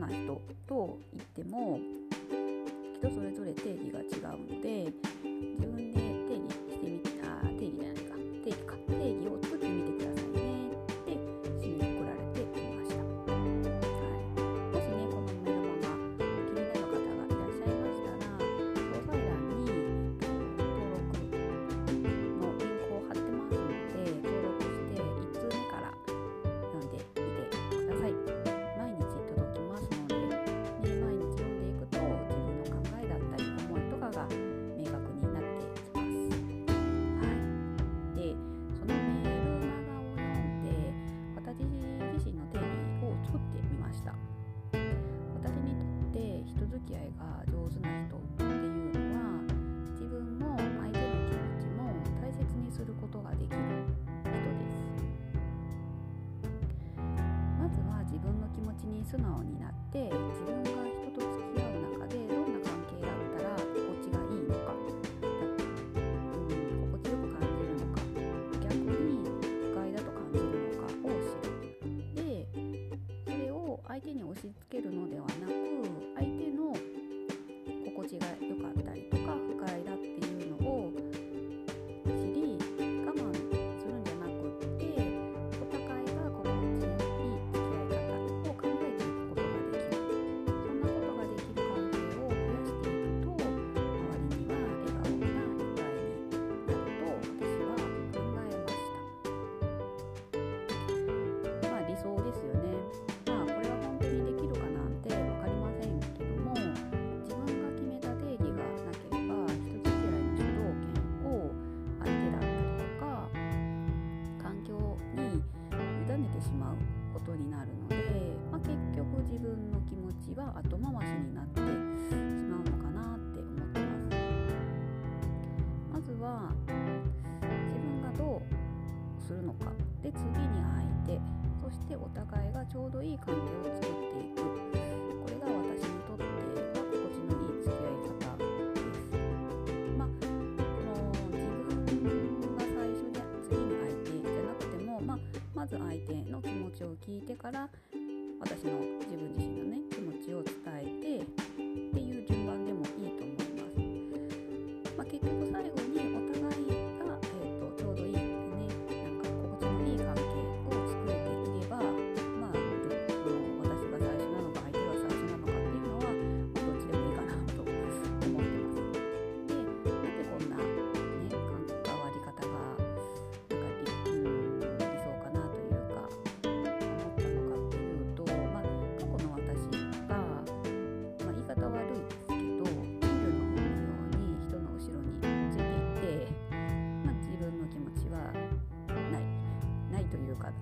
な人と言っても人それぞれ定義が違うので付き合いがで次に相手そしてお互いがちょうどいい関係を作っていく。これが私にとって、ま、心地のいい付き合い方です。まあの自分が最初で次に相手じゃなくても、まあ、まず相手の気持ちを聞いてから私の自分自身のね気持ちを伝えてっていう順番でもいいと思う。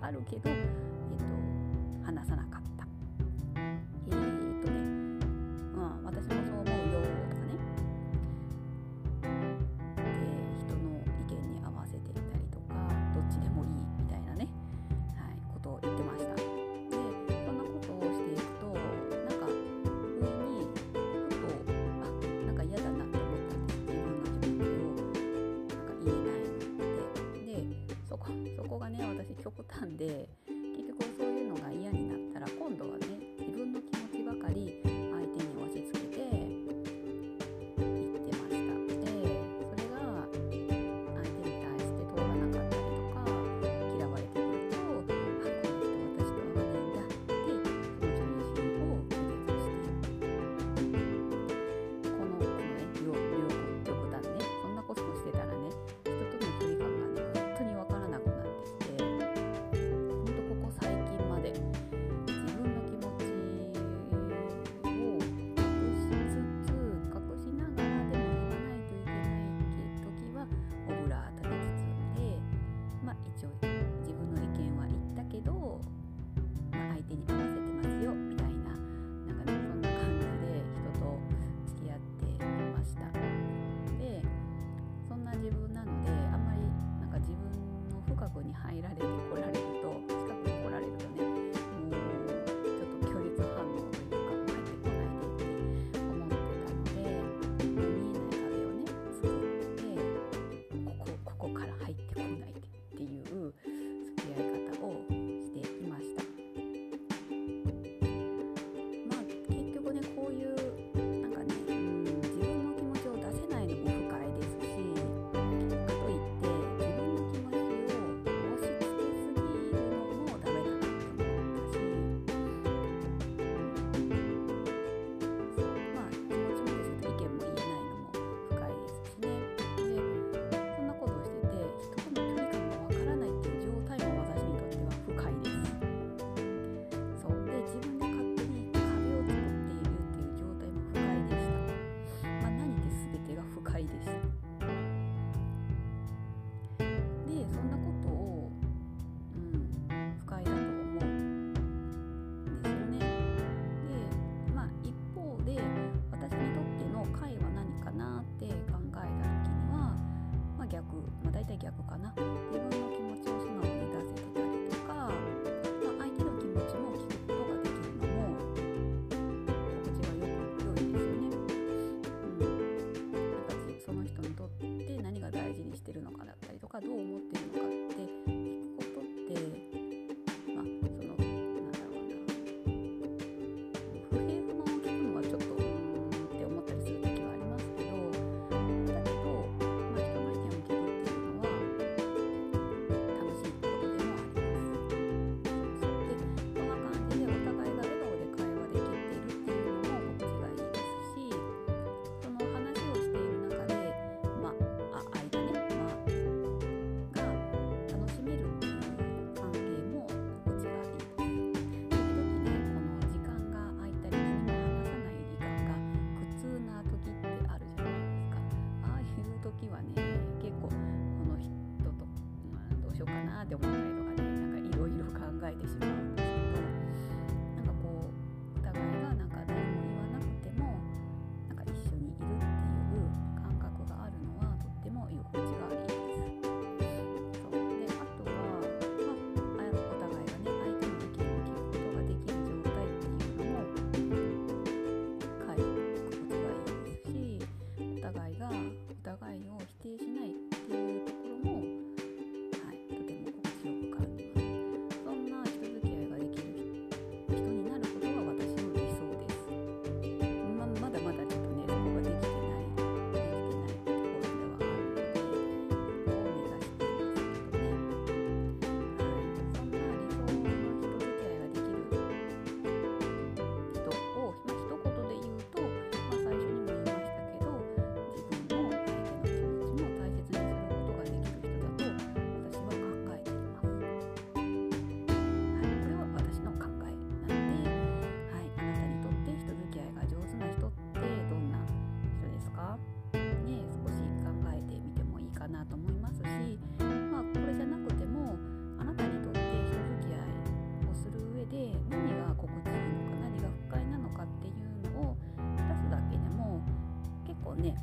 あるけど私極端で結局そういうのが嫌になったら今度はねに入られてこられるとって思ったりとかねなんかいろいろ考えてしまうで何が心地いいのか何が不快なのかっていうのを出すだけでも結構ね